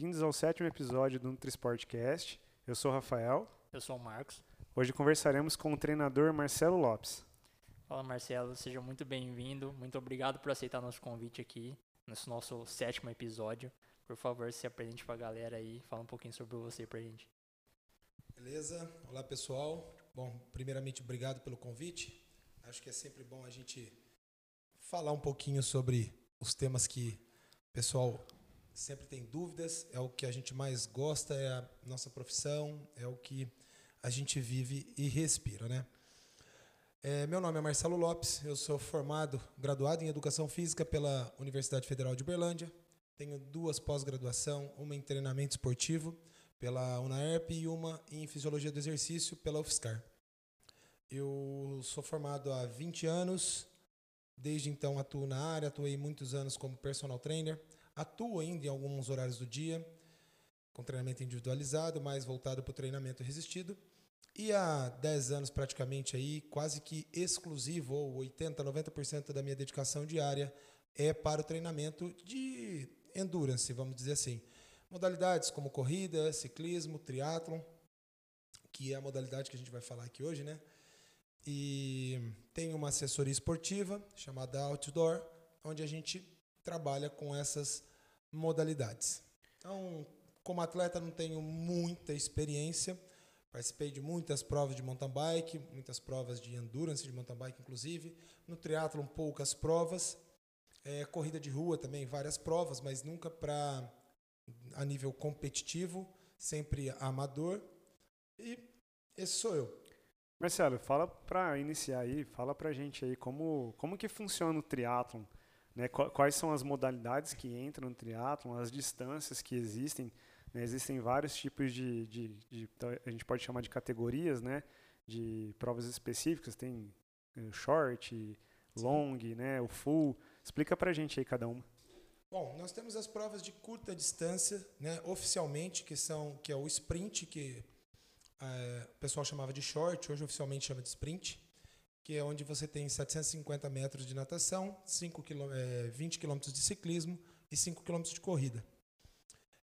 bem-vindos ao sétimo episódio do NutriSportcast. Eu sou o Rafael. Eu sou o Marcos. Hoje conversaremos com o treinador Marcelo Lopes. Fala Marcelo, seja muito bem-vindo. Muito obrigado por aceitar nosso convite aqui, nesse nosso sétimo episódio. Por favor, se apresente para a galera aí, fala um pouquinho sobre você pra gente. Beleza? Olá pessoal. Bom, primeiramente obrigado pelo convite. Acho que é sempre bom a gente falar um pouquinho sobre os temas que o pessoal sempre tem dúvidas, é o que a gente mais gosta, é a nossa profissão, é o que a gente vive e respira, né? É, meu nome é Marcelo Lopes, eu sou formado, graduado em Educação Física pela Universidade Federal de Berlândia. Tenho duas pós-graduação, uma em treinamento esportivo pela UNAERP e uma em Fisiologia do Exercício pela UFSCar. Eu sou formado há 20 anos, desde então atuo na área, atuei muitos anos como personal trainer, Atuo ainda em alguns horários do dia, com treinamento individualizado, mais voltado para o treinamento resistido. E há 10 anos praticamente aí, quase que exclusivo, ou 80, 90% da minha dedicação diária é para o treinamento de endurance, vamos dizer assim. Modalidades como corrida, ciclismo, triatlon, que é a modalidade que a gente vai falar aqui hoje, né? E tem uma assessoria esportiva chamada Outdoor, onde a gente trabalha com essas modalidades. Então, como atleta, não tenho muita experiência. Participei de muitas provas de mountain bike, muitas provas de endurance de mountain bike, inclusive. No triatlon, poucas provas. É, corrida de rua também, várias provas, mas nunca para a nível competitivo, sempre amador. E esse sou eu. Marcelo, fala para iniciar aí, fala para gente aí como, como que funciona o triatlon. Né, quais são as modalidades que entram no triatlon, as distâncias que existem. Né, existem vários tipos de, de, de, a gente pode chamar de categorias, né, de provas específicas. Tem eh, short, long, né, o full. Explica para a gente aí cada uma. Bom, nós temos as provas de curta distância, né, oficialmente, que são que é o sprint, que é, o pessoal chamava de short, hoje oficialmente chama de sprint que é onde você tem 750 metros de natação, 5 km, é, 20 quilômetros de ciclismo e 5 quilômetros de corrida.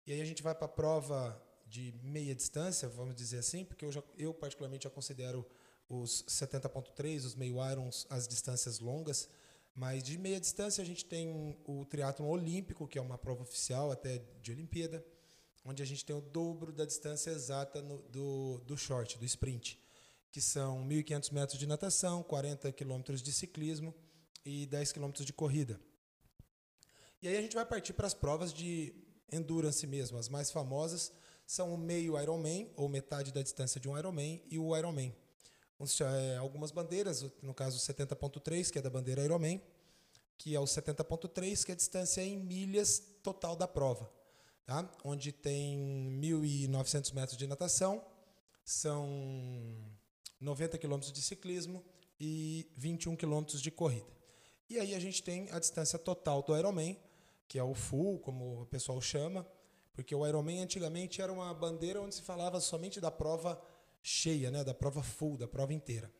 E aí a gente vai para a prova de meia distância, vamos dizer assim, porque eu, já, eu particularmente já considero os 70.3, os meio irons, as distâncias longas, mas de meia distância a gente tem o triatlon olímpico, que é uma prova oficial até de Olimpíada, onde a gente tem o dobro da distância exata no, do, do short, do sprint que são 1.500 metros de natação, 40 quilômetros de ciclismo e 10 quilômetros de corrida. E aí a gente vai partir para as provas de endurance mesmo. As mais famosas são o meio Ironman, ou metade da distância de um Ironman, e o Ironman. É, algumas bandeiras, no caso 70.3, que é da bandeira Ironman, que é o 70.3, que é a distância em milhas total da prova. Tá? Onde tem 1.900 metros de natação, são 90 quilômetros de ciclismo e 21 quilômetros de corrida. E aí a gente tem a distância total do Ironman, que é o full, como o pessoal chama, porque o Ironman antigamente era uma bandeira onde se falava somente da prova cheia, né, da prova full, da prova inteira.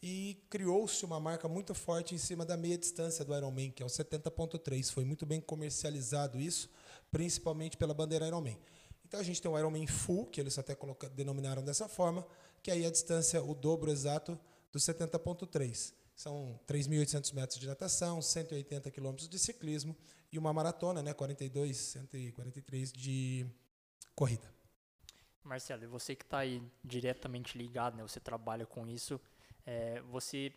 E criou-se uma marca muito forte em cima da meia distância do Ironman, que é o 70.3. Foi muito bem comercializado isso, principalmente pela bandeira Ironman. Então a gente tem o Ironman Full, que eles até denominaram dessa forma, que aí a distância, o dobro exato do 70.3. São 3.800 metros de natação, 180 quilômetros de ciclismo e uma maratona, né, 42, 143 de corrida. Marcelo, e você que está aí diretamente ligado, né, você trabalha com isso, é, você,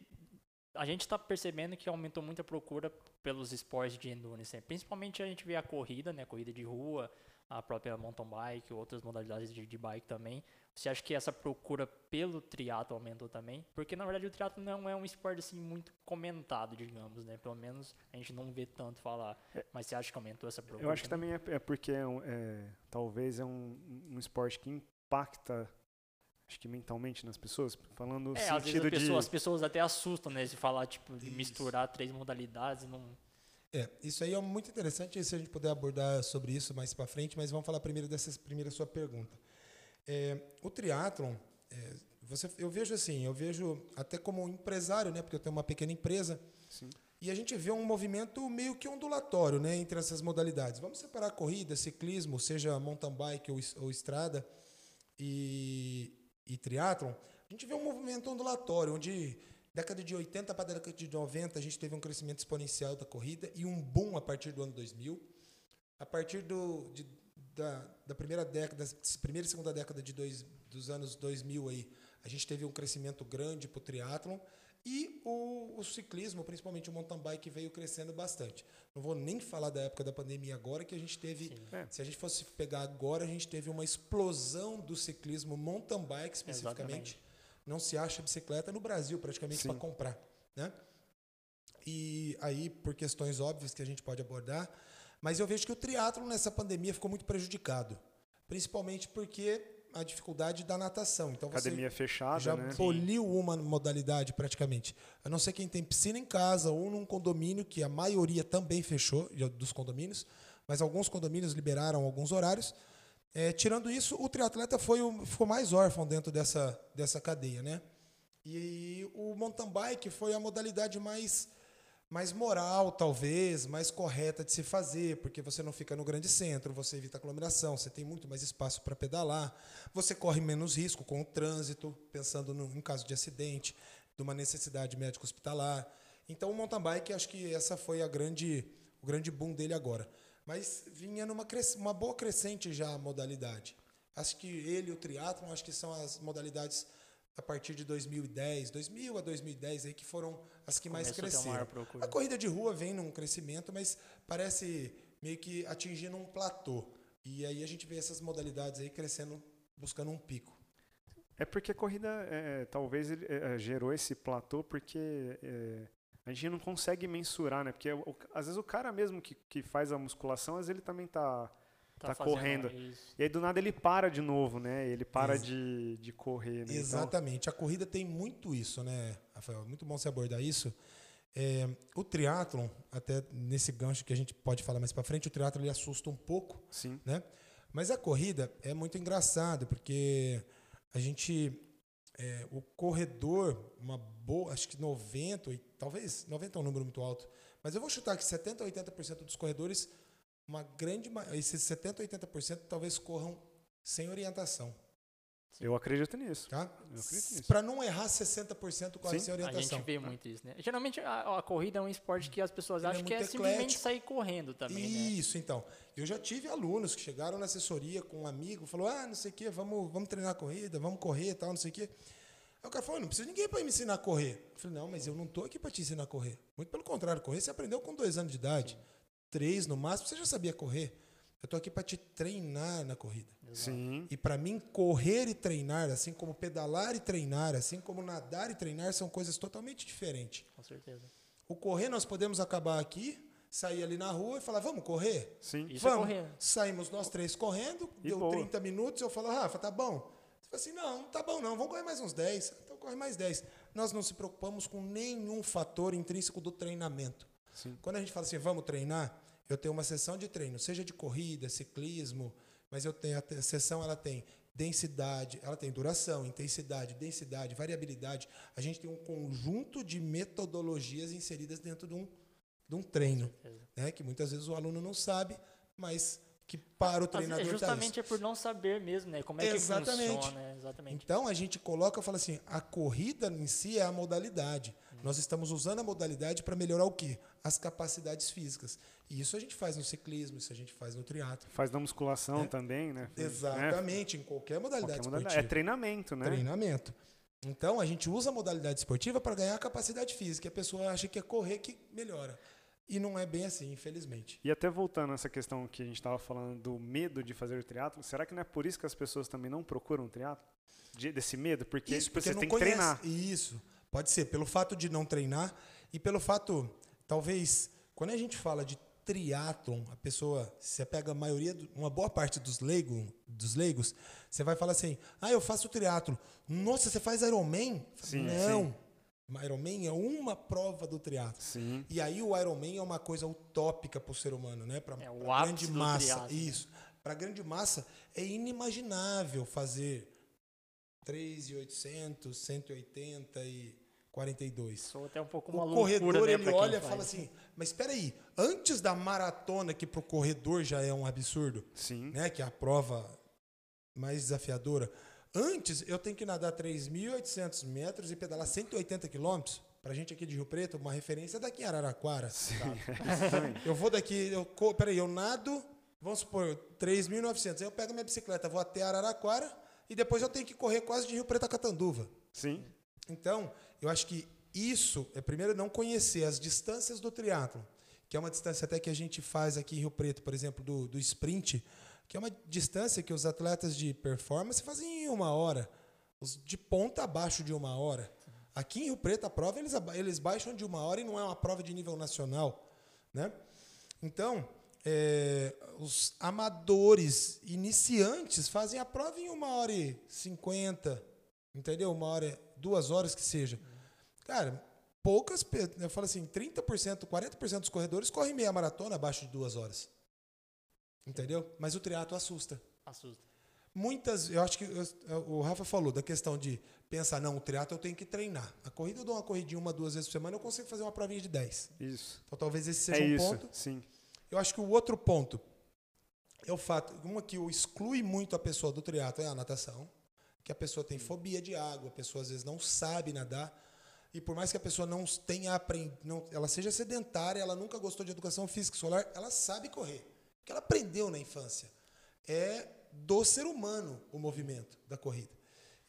a gente está percebendo que aumentou muito a procura pelos esportes de endurance, né? principalmente a gente vê a corrida, né, corrida de rua, a própria mountain bike, outras modalidades de, de bike também. Você acha que essa procura pelo triatlo aumentou também? Porque na verdade o triatlo não é um esporte assim muito comentado, digamos, né? Pelo menos a gente não vê tanto falar. É. Mas você acha que aumentou essa procura? Eu acho que também é, é porque é, é, talvez é um, um esporte que impacta acho que mentalmente nas pessoas, falando é, sentido às vezes de... as pessoas até assustam, né, de falar, tipo, de misturar três modalidades, não... É, isso aí é muito interessante se a gente puder abordar sobre isso mais para frente, mas vamos falar primeiro dessa primeira sua pergunta. É, o triatlon, é, você, eu vejo assim, eu vejo até como empresário, né, porque eu tenho uma pequena empresa, Sim. E a gente vê um movimento meio que ondulatório né, entre essas modalidades. Vamos separar corrida, ciclismo, seja mountain bike ou, ou estrada, e, e triatlon. A gente vê um movimento ondulatório, onde década de 80 para a década de 90 a gente teve um crescimento exponencial da corrida e um boom a partir do ano 2000. A partir do, de, da, da, primeira década, primeira e segunda década de dois, dos anos 2000 aí, a gente teve um crescimento grande para o triatlon e o, o, ciclismo, principalmente o mountain bike, veio crescendo bastante. Não vou nem falar da época da pandemia agora, que a gente teve. É. Se a gente fosse pegar agora, a gente teve uma explosão do ciclismo mountain bike especificamente. Exatamente. Não se acha bicicleta no Brasil praticamente para comprar. Né? E aí, por questões óbvias que a gente pode abordar, mas eu vejo que o triatlo nessa pandemia ficou muito prejudicado. Principalmente porque a dificuldade da natação. Então Academia você fechada, já né? poliu uma modalidade praticamente. A não ser quem tem piscina em casa ou num condomínio, que a maioria também fechou dos condomínios, mas alguns condomínios liberaram alguns horários. É, tirando isso, o triatleta foi o, ficou mais órfão dentro dessa, dessa cadeia, né? E o mountain bike foi a modalidade mais mais moral, talvez, mais correta de se fazer, porque você não fica no grande centro, você evita aglomeração, você tem muito mais espaço para pedalar, você corre menos risco com o trânsito, pensando no, em caso de acidente, de uma necessidade médico hospitalar. Então, o mountain bike, acho que essa foi a grande, o grande boom dele agora. Mas vinha numa uma boa crescente já a modalidade. Acho que ele e o triatlon, acho que são as modalidades a partir de 2010, 2000 a 2010 aí que foram as que mais cresceram. A, a corrida de rua vem num crescimento, mas parece meio que atingindo um platô. E aí a gente vê essas modalidades aí crescendo, buscando um pico. É porque a corrida é, talvez ele, é, gerou esse platô porque é, a gente não consegue mensurar, né? Porque o, às vezes o cara mesmo que, que faz a musculação, às vezes ele também está tá, tá correndo. Isso. E aí do nada ele para de novo, né? Ele para de, de correr. Né? Exatamente. Então... A corrida tem muito isso, né, Rafael? Muito bom você abordar isso. É, o triatlon, até nesse gancho que a gente pode falar mais para frente, o triatlon ele assusta um pouco, Sim. né? Mas a corrida é muito engraçado porque a gente é, o corredor, uma boa, acho que 90, talvez 90 é um número muito alto, mas eu vou chutar que 70 a 80% dos corredores uma grande esses 70, 80% talvez corram sem orientação. Eu acredito nisso. Tá? Para não errar 60% quase Sim. sem orientação. A gente vê muito isso, né? Geralmente a, a corrida é um esporte que as pessoas Ele é acham é que é eclético. simplesmente sair correndo também, né? Isso, né? então. Eu já tive alunos que chegaram na assessoria com um amigo, falou: "Ah, não sei o quê, vamos, vamos treinar corrida, vamos correr, tal, não sei o quê". Aí o cara falou: "Não precisa de ninguém para me ensinar a correr". Eu falei: "Não, mas eu não tô aqui para te ensinar a correr. Muito pelo contrário, correr você aprendeu com dois anos de idade. Sim três no máximo, você já sabia correr. Eu estou aqui para te treinar na corrida. Sim. E para mim, correr e treinar, assim como pedalar e treinar, assim como nadar e treinar, são coisas totalmente diferentes. Com certeza. O correr, nós podemos acabar aqui, sair ali na rua e falar, vamos correr? Sim. Isso é vamos. É correr. Saímos nós três correndo, e deu boa. 30 minutos, eu falo, Rafa, tá bom? Você fala assim, não, não tá bom não, vamos correr mais uns 10. Então corre mais 10. Nós não se preocupamos com nenhum fator intrínseco do treinamento. Sim. Quando a gente fala assim, vamos treinar, eu tenho uma sessão de treino, seja de corrida, ciclismo, mas eu tenho a sessão ela tem densidade, ela tem duração, intensidade, densidade, variabilidade. A gente tem um conjunto de metodologias inseridas dentro de um, de um treino, né? Que muitas vezes o aluno não sabe, mas que para o treinador é justamente tá é por não saber mesmo, né? Como é Exatamente. que funciona? Exatamente. Então a gente coloca, fala assim, a corrida em si é a modalidade. Nós estamos usando a modalidade para melhorar o quê? As capacidades físicas. E isso a gente faz no ciclismo, isso a gente faz no triatlo. Faz na musculação é. também, né? Exatamente, né? em qualquer modalidade qualquer modalidade. É treinamento, né? Treinamento. Então a gente usa a modalidade esportiva para ganhar capacidade física. E a pessoa acha que é correr que melhora. E não é bem assim, infelizmente. E até voltando a essa questão que a gente estava falando do medo de fazer o triatlo, será que não é por isso que as pessoas também não procuram o triatlo? De, desse medo? Porque, isso, porque você tem conhece. que treinar. Isso. Pode ser, pelo fato de não treinar e pelo fato, talvez, quando a gente fala de triatlon, a pessoa, você pega a maioria, uma boa parte dos, leigo, dos leigos, você vai falar assim, ah, eu faço triatlo. Nossa, você faz Ironman? Sim, não. Sim. Ironman é uma prova do triatlo. Sim. E aí o Ironman é uma coisa utópica para o ser humano, né? Para é a grande massa. Isso. Para a grande massa é inimaginável fazer 3,800, 180 e 42. Sou até um pouco uma O loucura, corredor, né, ele olha e fala assim, mas espera aí, antes da maratona, que pro corredor já é um absurdo, Sim. né, que é a prova mais desafiadora, antes eu tenho que nadar 3.800 metros e pedalar 180 quilômetros, pra gente aqui de Rio Preto, uma referência daqui em Araraquara. Sim. Exatamente. Eu vou daqui, eu, peraí, eu nado, vamos supor, 3.900, aí eu pego minha bicicleta, vou até Araraquara e depois eu tenho que correr quase de Rio Preto a Catanduva. Sim. Então, eu acho que isso é primeiro não conhecer as distâncias do triatlo, que é uma distância até que a gente faz aqui em Rio Preto, por exemplo, do, do sprint, que é uma distância que os atletas de performance fazem em uma hora, os de ponta abaixo de uma hora. Aqui em Rio Preto a prova eles, eles baixam de uma hora e não é uma prova de nível nacional, né? Então, é, os amadores iniciantes fazem a prova em uma hora e cinquenta, entendeu? Uma hora, duas horas que seja. Cara, poucas, eu falo assim, 30%, 40% dos corredores correm meia maratona abaixo de duas horas. Entendeu? Mas o triatlo assusta. Assusta. Muitas, eu acho que eu- o Rafa falou da questão de pensar, não, o triatlo eu tenho que treinar. A corrida eu dou uma corridinha uma, duas vezes por semana, eu consigo fazer uma provinha de 10. Isso. Então talvez esse seja é um isso. ponto. Sim. Eu acho que o outro ponto é o fato, uma que exclui muito a pessoa do triatlo é a natação, que a pessoa tem fobia de água, a pessoa às vezes não sabe nadar, e por mais que a pessoa não tenha aprendido, ela seja sedentária, ela nunca gostou de educação física e solar, ela sabe correr, porque ela aprendeu na infância. É do ser humano o movimento da corrida.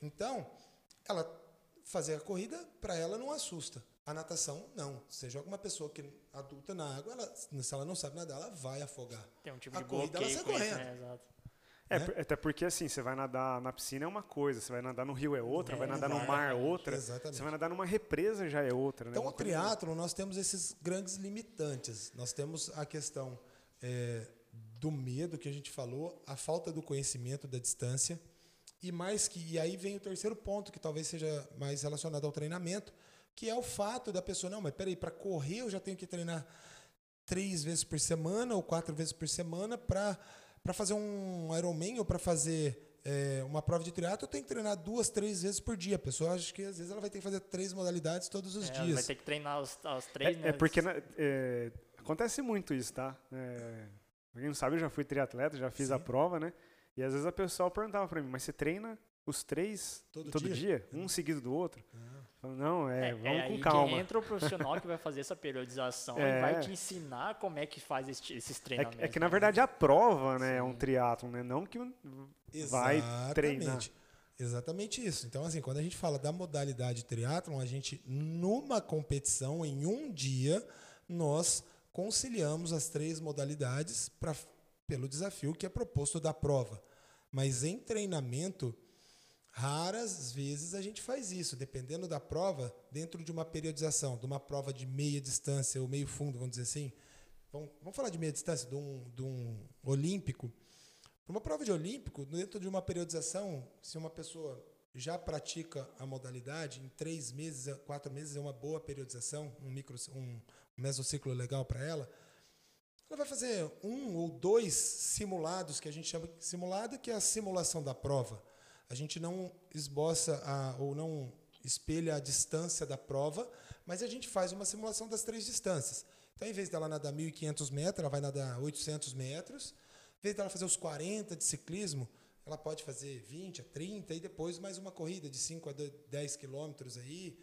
Então, ela fazer a corrida para ela não assusta. A natação não. Você joga uma pessoa que adulta na água, ela, se ela não sabe nadar, ela vai afogar. Tem um tipo A de corrida, ela sai com isso, correndo. né? É, Né? até porque assim, você vai nadar na piscina é uma coisa, você vai nadar no rio é outra, É, vai nadar no exatamente. mar é outra, Exatamente. você vai nadar numa represa já é outra, né? Então, Uma o triatlo, nós temos esses grandes limitantes. Nós temos a questão é, do medo que a gente falou, a falta do conhecimento da distância, e mais que e aí vem o terceiro ponto que talvez seja mais relacionado ao treinamento, que é o fato da pessoa não, mas peraí, para correr eu já tenho que treinar três vezes por semana ou quatro vezes por semana para para fazer um Ironman ou para fazer é, uma prova de triatlo eu tenho que treinar duas, três vezes por dia. A pessoa acha que às vezes ela vai ter que fazer três modalidades todos os É, dias. vai ter que treinar os, os três, É, né? é porque na- é, acontece muito isso, tá? É, pra quem não sabe, eu já fui triatleta, já fiz a Sim. prova, né? E às vezes a pessoa perguntava pra mim, mas você treina os três Todo todo, dia? dia? Um seguido do outro? Ah. Não, é, É, vamos é com aí calma. que entra o profissional que vai fazer essa periodização É. e vai te ensinar como é que faz este- esses É, treinamentos. é que na né? verdade a prova, né, é um triatlon, né? Não que um- vai treinar. Exatamente. Exatamente isso. Então, assim, quando a gente fala da modalidade triatlon, a gente, numa competição, em um dia, nós conciliamos as três modalidades pra, pelo desafio que é proposto da prova. Mas em treinamento, raras vezes a gente faz isso, dependendo da prova, dentro de uma periodização, de uma prova de meia distância ou meio fundo, vamos dizer assim. Vamos, vamos falar de meia distância, de um, de um olímpico. Uma prova de olímpico, dentro de uma periodização, se uma pessoa já pratica a modalidade, em três meses, a quatro meses é uma boa periodização, um micro, um mesociclo legal para ela. Ela vai fazer um ou dois simulados que a gente chama de simulado, que é a simulação da prova. A gente não esboça a, ou não espelha a distância da prova, mas a gente faz uma simulação das três distâncias. Então, em vez dela nadar 1.500 metros, ela vai nadar 800 metros. Em vez dela fazer os 40 de ciclismo, ela pode fazer 20 a 30 e depois mais uma corrida de 5 a 10 quilômetros aí,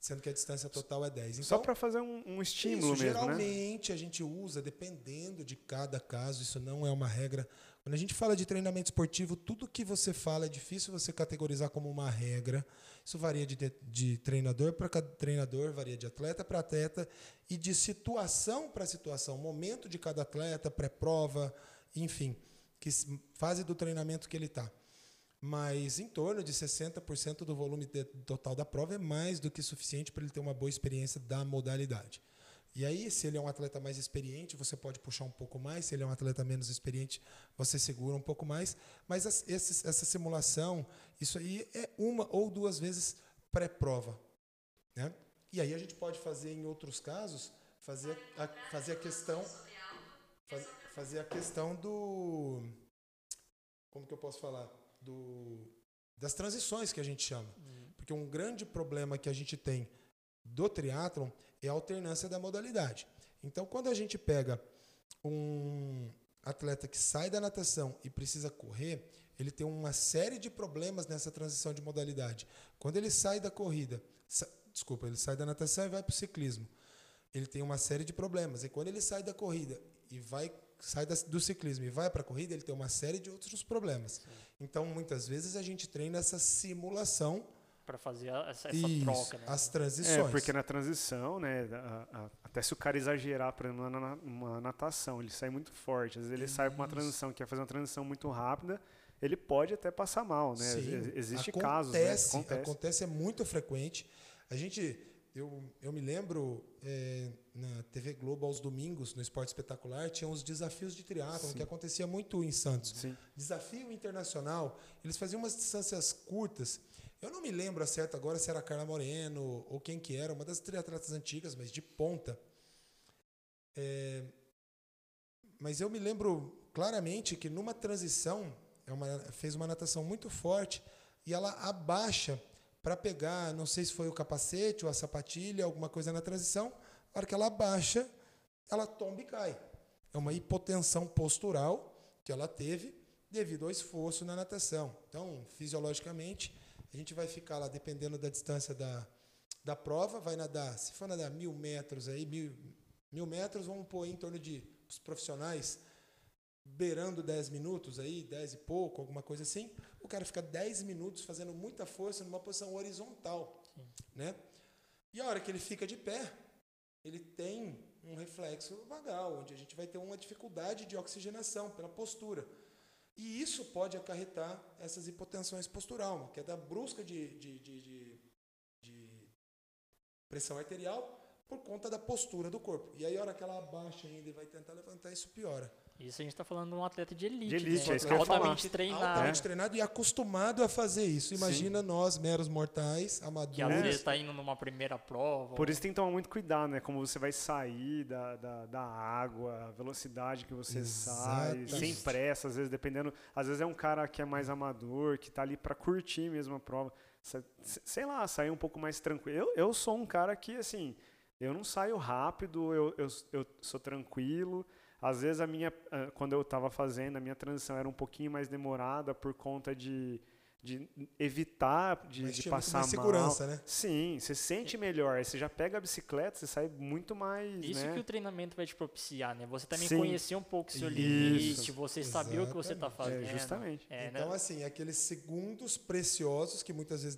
sendo que a distância total é 10. Só Então, para fazer um, um estímulo isso, mesmo, né? geralmente a gente usa, dependendo de cada caso, isso não é uma regra. Quando a gente fala de treinamento esportivo, tudo que você fala é difícil você categorizar como uma regra. Isso varia de, de, treinador para treinador, varia de atleta para atleta e de situação para situação, momento de cada atleta, pré-prova, enfim, que fase do treinamento que ele está. Mas em torno de 60% do volume total da prova é mais do que suficiente para ele ter uma boa experiência da modalidade. E aí, se ele é um atleta mais experiente, você pode puxar um pouco mais. Se ele é um atleta menos experiente, você segura um pouco mais. Mas essa simulação, isso aí é uma ou duas vezes pré-prova. Né? E aí a gente pode fazer, em outros casos, fazer a, fazer a questão faz- fazer a questão do como que eu posso falar do das transições que a gente chama porque um grande problema que a gente tem do triatlon é a alternância da modalidade. Então, quando a gente pega um atleta que sai da natação e precisa correr, ele tem uma série de problemas nessa transição de modalidade. Quando ele sai da corrida, sa desculpa, ele sai da natação e vai para o ciclismo, ele tem uma série de problemas. E quando ele sai da corrida e vai sai do ciclismo e vai para a corrida, ele tem uma série de outros problemas. Sim. Então, muitas vezes a gente treina essa simulação para fazer essa, essa Isso, troca, né? As transições. É, porque na transição, né, a, a, até se o cara exagerar para uma, uma natação, ele sai muito forte. Às vezes ele Isso. sai para uma transição, quer fazer uma transição muito rápida, ele pode até passar mal, né? Sim, Existe acontece, casos, né? acontece. acontece, é muito frequente. A gente, eu, eu me lembro é, na TV Globo aos domingos no Esporte Espetacular tinha os desafios de triatlon que acontecia muito em Santos. Sim. Desafio internacional, eles faziam umas distâncias curtas. Eu não me lembro a certo agora se era a Carla Moreno ou quem que era, uma das triatletas antigas, mas de ponta. É, mas eu me lembro claramente que numa transição é uma, fez uma natação muito forte e ela abaixa para pegar, não sei se foi o capacete ou a sapatilha, alguma coisa na transição. Na hora que ela abaixa, ela tomba e cai. É uma hipotensão postural que ela teve devido ao esforço na natação. Então, fisiologicamente, a gente vai ficar lá, dependendo da distância da, da prova, vai nadar, se for nadar mil metros aí, mil, mil metros, vamos pôr em torno de os profissionais beirando 10 minutos aí, 10 e pouco, alguma coisa assim, o cara fica 10 minutos fazendo muita força numa posição horizontal, Sim. né? E a hora que ele fica de pé, ele tem um reflexo vagal, onde a gente vai ter uma dificuldade de oxigenação pela postura. E isso pode acarretar essas hipotensões postural, que é da brusca de, de, de, de, de pressão arterial por conta da postura do corpo. E aí, a hora que ela abaixa ainda e vai tentar levantar, isso piora. Isso a gente está falando de um atleta de elite. De elite, né? é isso que eu altamente treinado. Altamente treinado e acostumado a fazer isso. Imagina Sim. nós, meros mortais, amadores. Que às vezes está indo numa primeira prova. Por isso tem que tomar muito cuidado, né? Como você vai sair da, da, da água, a velocidade que você Exatamente. sai, sem pressa, às vezes, dependendo. Às vezes é um cara que é mais amador, que está ali para curtir mesmo a prova. Sei lá, sair um pouco mais tranquilo. Eu, eu sou um cara que, assim, eu não saio rápido, eu, eu, eu sou tranquilo. Às vezes a minha, ah, quando eu estava fazendo, a minha transição era um pouquinho mais demorada por conta de, de evitar de, de passar mais segurança, mal. né? Sim, você sente melhor. Você já pega a bicicleta, você sai muito mais. Isso né? que o treinamento vai te propiciar, né? Você também Sim. conhecer um pouco o seu limite, você saber o que você está fazendo. É, justamente. É, né? então, né? assim, aqueles segundos preciosos que muitas vezes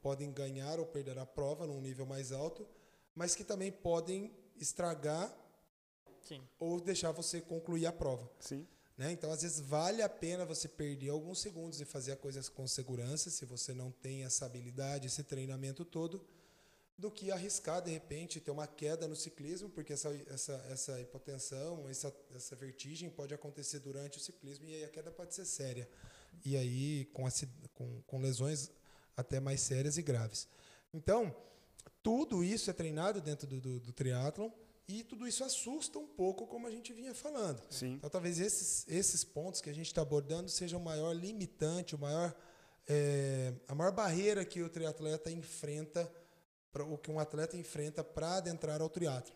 podem ganhar ou perder a prova num nível mais alto, mas que também podem estragar Sim. ou deixar você concluir a prova. Sim. Né? Então, às vezes, vale a pena você perder alguns segundos e fazer a coisa com segurança, se você não tem essa habilidade, esse treinamento todo, do que arriscar, de repente, ter uma queda no ciclismo, porque essa, essa, essa hipotensão, essa, essa vertigem pode acontecer durante o ciclismo e aí a queda pode ser séria. E aí, com, com, com lesões até mais sérias e graves. Então, tudo isso é treinado dentro do, do, do triatlon e tudo isso assusta um pouco, como a gente vinha falando. Sim. Então, talvez esses, esses pontos que a gente está abordando sejam o maior limitante, o maior, é, a maior barreira que o triatleta enfrenta, pra, o que um atleta enfrenta para adentrar ao triatlo.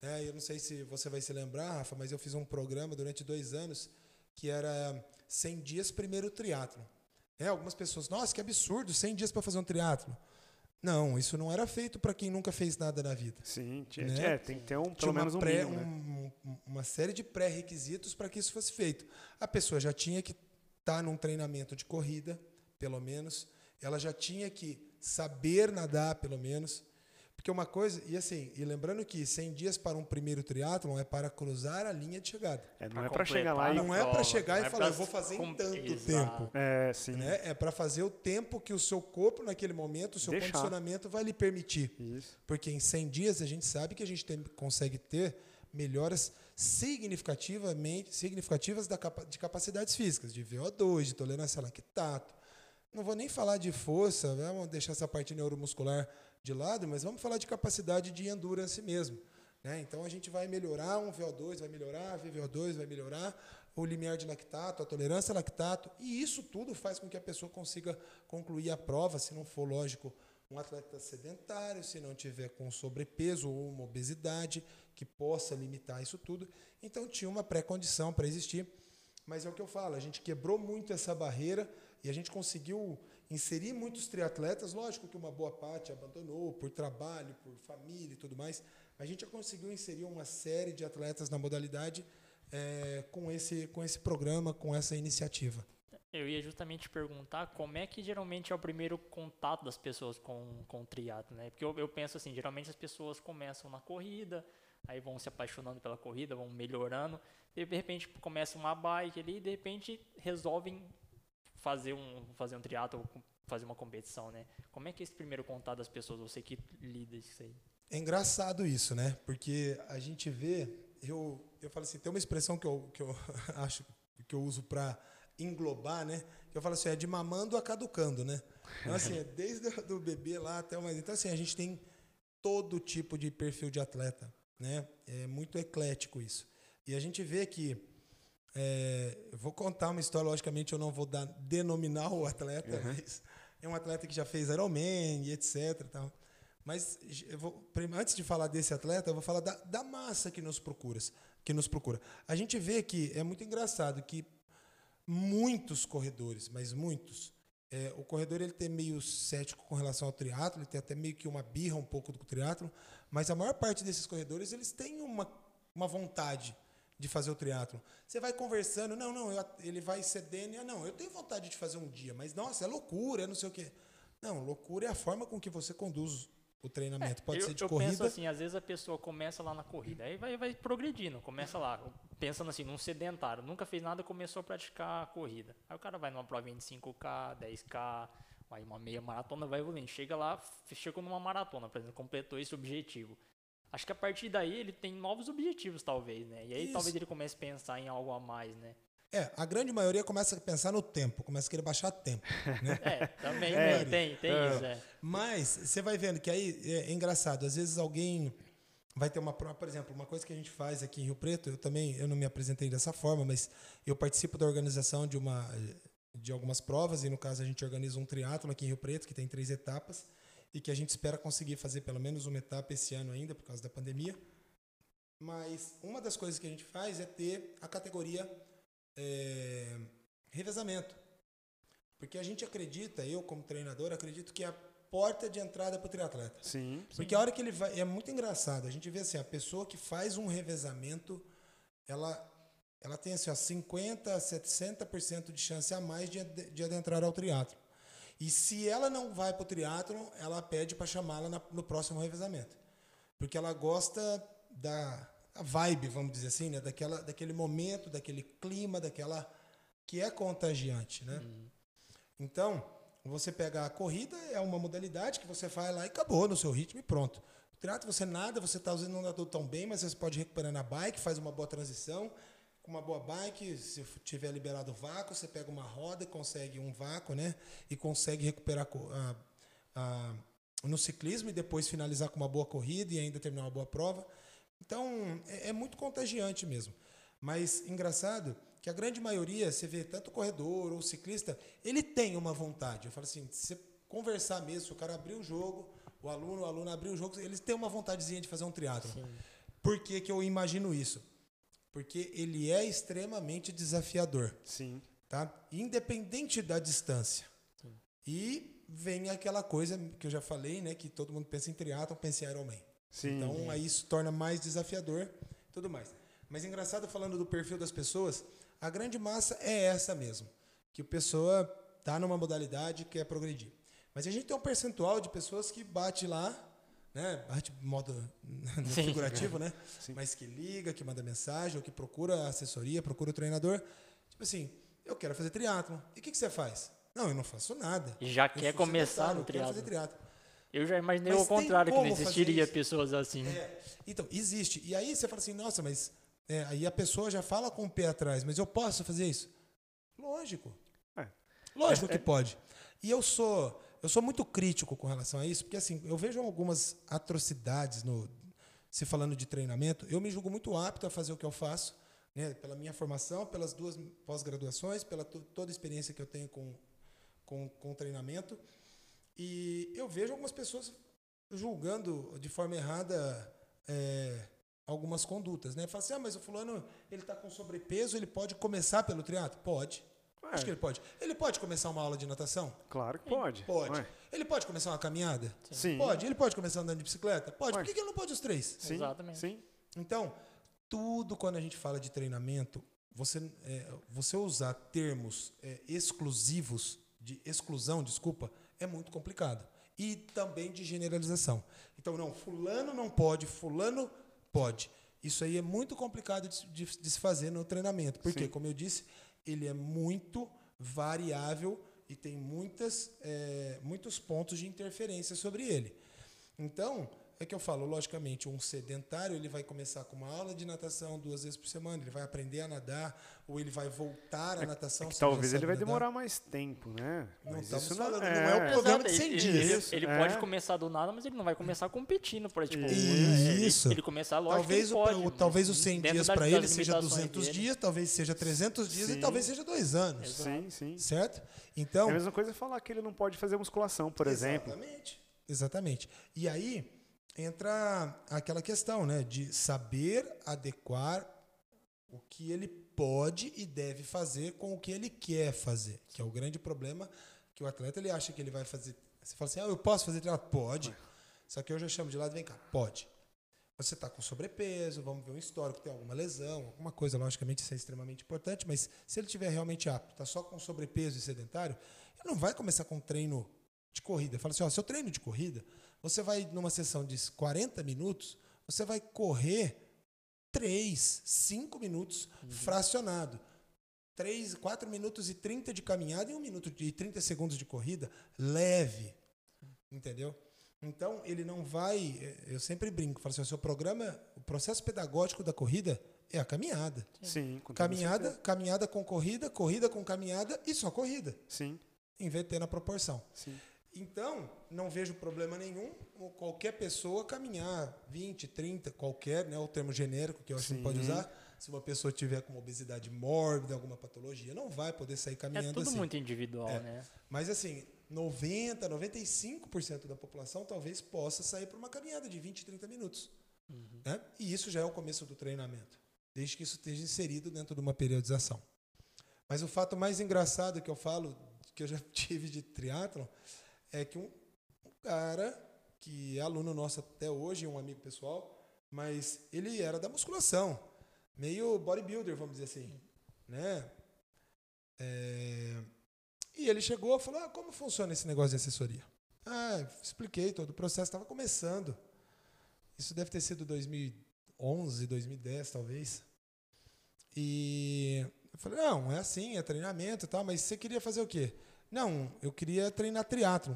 É, eu não sei se você vai se lembrar, Rafa, mas eu fiz um programa durante dois anos que era 100 dias primeiro triatlo. É, algumas pessoas, nossa, que absurdo, 100 dias para fazer um triatlo. Não, isso não era feito para quem nunca fez nada na vida. Sim, tinha, né? é, tem que ter um, pelo menos um, pré, mínimo, né? um, uma série de pré-requisitos para que isso fosse feito. A pessoa já tinha que estar tá num treinamento de corrida, pelo menos. Ela já tinha que saber nadar, pelo menos. Porque uma coisa, e assim, e lembrando que 100 dias para um primeiro triatlon é para cruzar a linha de chegada. É, não é para chegar lá e não é para chegar e é falar, eu vou fazer em tanto Exato. tempo. É, sim. Né? É para fazer o tempo que o seu corpo naquele momento, o seu Deixar. condicionamento vai lhe permitir. Isso. Porque em 100 dias a gente sabe que a gente tem, consegue ter melhoras significativamente significativas da, de capacidades físicas, de VO2, de tolerância a lactato. Não vou nem falar de força, vamos deixar essa parte neuromuscular de lado, mas vamos falar de capacidade de endurance mesmo. Né? Então a gente vai melhorar um VO2, vai melhorar a VVO2, vai melhorar o limiar de lactato, a tolerância a lactato, e isso tudo faz com que a pessoa consiga concluir a prova, se não for lógico um atleta sedentário, se não tiver com sobrepeso ou uma obesidade que possa limitar isso tudo. Então tinha uma pré-condição para existir. Mas é o que eu falo, a gente quebrou muito essa barreira e a gente conseguiu inserir muitos triatletas. Lógico que uma boa parte abandonou por trabalho, por família e tudo mais. A gente já conseguiu inserir uma série de atletas na modalidade é, com, esse, com esse programa, com essa iniciativa. Eu ia justamente perguntar como é que geralmente é o primeiro contato das pessoas com, com o triatlo, né? Porque eu, eu penso assim, geralmente as pessoas começam na corrida, aí vão se apaixonando pela corrida, vão melhorando, e de repente começa uma bike ali, e de repente resolvem fazer um fazer um triatlo, fazer uma competição, né? Como é que é esse primeiro contato das pessoas, você que lida isso aí? É engraçado isso, né? Porque a gente vê, eu eu falo assim, tem uma expressão que eu que eu acho que eu uso para englobar, né? Eu falo assim, é de mamando a caducando, né? Então, assim, é desde o bebê lá até o mais. Então, assim, a gente tem todo tipo de perfil de atleta, né? É muito eclético isso. E a gente vê que. É, vou contar uma história, logicamente eu não vou dar, denominar o atleta, uhum. mas é um atleta que já fez Ironman e etc. Tal. Mas vou, antes de falar desse atleta, eu vou falar da, da massa que nos procura, que nos procura. A gente vê que é muito engraçado que muitos corredores, mas muitos. É, o corredor ele tem meio cético com relação ao triatlo, ele tem até meio que uma birra um pouco do triatlo, mas a maior parte desses corredores eles têm uma, uma vontade de fazer o triatlo. Você vai conversando, não, não, eu, ele vai cedendo, não, eu tenho vontade de fazer um dia, mas nossa, é loucura, é não sei o quê. Não, loucura é a forma com que você conduz o treinamento. É, Pode eu, ser de eu corrida. Eu penso assim, às vezes a pessoa começa lá na corrida, aí vai, vai progredindo, começa lá, pensando assim, num sedentário, nunca fez nada, começou a praticar a corrida. Aí o cara vai numa prova de 5K, 10K, aí uma meia maratona, vai evoluindo. Chega lá, chegou numa maratona, por exemplo, completou esse objetivo. Acho que a partir daí ele tem novos objetivos, talvez, né? E aí Isso. talvez ele comece a pensar em algo a mais, né? É, a grande maioria começa a pensar no tempo, começa a querer baixar tempo. Né? é, também é, tem, tem é. isso. É. Mas você vai vendo que aí é, é engraçado, às vezes alguém vai ter uma prova, por exemplo, uma coisa que a gente faz aqui em Rio Preto, eu também eu não me apresentei dessa forma, mas eu participo da organização de uma de algumas provas e no caso a gente organiza um triatlo aqui em Rio Preto que tem três etapas e que a gente espera conseguir fazer pelo menos uma etapa esse ano ainda por causa da pandemia. Mas uma das coisas que a gente faz é ter a categoria é, revezamento. Porque a gente acredita, eu como treinador, acredito que é a porta de entrada para o triatleta. Sim. Porque sim. a hora que ele vai. É muito engraçado. A gente vê assim, a pessoa que faz um revezamento, ela, ela tem assim, ó, 50%, 60% de chance a mais de, de adentrar ao triatlo. E se ela não vai para o triatlo, ela pede para chamá-la no próximo revezamento. Porque ela gosta da, vibe, vamos dizer assim, né? Daquela, daquele momento, daquele clima, daquela que é contagiante, né? Uhum. Então, você pega a corrida, é uma modalidade que você vai lá e acabou no seu ritmo e pronto. O triatlo você nada, você está usando não nadou tão bem, mas você pode recuperar na bike, faz uma boa transição. Com uma boa bike, se tiver liberado o vácuo, você pega uma roda e consegue um vácuo, né? E consegue recuperar a, a, no ciclismo e depois finalizar com uma boa corrida e ainda terminar uma boa prova. Então, é, é muito contagiante mesmo. Mas engraçado que a grande maioria, você vê tanto corredor ou ciclista, ele tem uma vontade. Eu falo assim, se você conversar mesmo, se o cara abrir o jogo, o aluno, o aluno abrir o jogo, eles têm uma vontadezinha de fazer um triatlo. Por que, que eu imagino isso? Porque ele é extremamente desafiador. Sim. Tá? Independente da distância. Sim. E vem aquela coisa que eu já falei, né? Que todo mundo pensa em triatlo, pensa em Ironman. Sim. Então aí isso torna mais desafiador tudo mais. Mas engraçado falando do perfil das pessoas, a grande massa é essa mesmo, que a pessoa tá numa modalidade que quer progredir. Mas a gente tem um percentual de pessoas que bate lá, né, bate modo no Sim. figurativo, né, Sim. mas que liga, que manda mensagem, ou que procura assessoria, procura o treinador, tipo assim, eu quero fazer triatlo. E o que, que você faz? Não, eu não faço nada. E já eu quer começar no triatlo. triatlo. Eu já imaginei mas o contrário, que não existiria pessoas assim. É, então, existe. E aí você fala assim, nossa, mas é, aí a pessoa já fala com o pé atrás, mas eu posso fazer isso? Lógico. É. Lógico é, que é. pode. E eu sou, eu sou muito crítico com relação a isso, porque assim, eu vejo algumas atrocidades no se falando de treinamento, eu me julgo muito apto a fazer o que eu faço, né, pela minha formação, pelas duas pós-graduações, pela toda a experiência que eu tenho com, com, com treinamento. E eu vejo algumas pessoas julgando de forma errada é, algumas condutas, né? Fala assim, ah, mas o fulano, ele está com sobrepeso, ele pode começar pelo triatlo? Pode. Ué, Acho que ele pode. Ele pode começar uma aula de natação? Claro que pode. Pode. Ué, Ele pode começar uma caminhada? Sim. Pode. Ele pode começar andando de bicicleta? Pode. Ué. Por que que ele não pode os três? Sim, Exatamente. Sim. Então, tudo quando a gente fala de treinamento, você, é, você usar termos é, exclusivos, de exclusão, desculpa, é muito complicado. E também de generalização. Então, não, fulano não pode, fulano pode. Isso aí é muito complicado de, de- de se fazer no treinamento. Porque, Sim. como eu disse, ele é muito variável e tem muitas, é, muitos pontos de interferência sobre ele. Então, é que eu falo, logicamente, um sedentário ele vai começar com uma aula de natação duas vezes por semana, ele vai aprender a nadar, ou ele vai voltar à natação. É que se já talvez ele vai nadar. demorar mais tempo, né? Não Mas estamos falando, é, não é o programa de Exato, 100 ele, dias. Ele, ele É. pode começar do nada, mas ele não vai começar competindo, por tipo, Isso. Ele, ele começar, lógico Talvez, pode, o- talvez os mas 100 dentro dias para ele seja limitações 200 dele. dias, talvez seja 300 dias e Sim. talvez seja dois anos. Sim, sim. Certo? É Então, a mesma coisa falar que ele não pode fazer musculação, por exemplo. Exatamente. Exatamente. E aí entra aquela questão, né, de saber adequar o que ele pode e deve fazer com o que ele quer fazer, que é o grande problema que o atleta ele acha que ele vai fazer. Você fala assim: "Ah, eu posso fazer triatlo?" Pode. Só que eu já chamo de lado, vem cá, pode. Você está com sobrepeso, vamos ver um histórico, tem alguma lesão, alguma coisa, logicamente isso é extremamente importante, mas se ele tiver realmente apto, está só com sobrepeso e sedentário, ele não vai começar com um treino de corrida. Fala assim, ó, seu treino de corrida, você vai numa sessão de 40 minutos, você vai correr 3, 5 minutos fracionado. 3, 4 minutos e 30 de caminhada e 1 minuto e 30 segundos de corrida leve. Entendeu? Então, ele não vai. eh, Eu sempre brinco, falo assim: o seu programa, o processo pedagógico da corrida é a caminhada. Sim, com Caminhada, certeza. caminhada com corrida, corrida com caminhada e só corrida, Sim, invertendo a proporção. sim. Então, não vejo problema nenhum qualquer pessoa caminhar 20, 30, qualquer, né, o termo genérico que eu acho que Sim. pode usar. Se uma pessoa tiver com obesidade mórbida, alguma patologia, não vai poder sair É caminhando tudo assim. muito individual, É. né? Mas assim, 90, 95% da população talvez possa sair para uma caminhada de 20, 30 minutos. Né? E isso já é o começo do treinamento, desde que isso esteja inserido dentro de uma periodização. Mas o fato mais engraçado que eu falo, que eu já tive de triatlon, é que um, um cara que é aluno nosso até hoje, um amigo pessoal, mas ele era da musculação, meio bodybuilder, vamos dizer assim, né? É, e ele chegou e falou: ah, como funciona esse negócio de assessoria? Ah, expliquei todo o processo, estava começando. Isso deve ter sido 2011, 2010, talvez. E eu falei: não, é assim, é treinamento e tal, mas você queria fazer o quê? Não, eu queria treinar triatlon.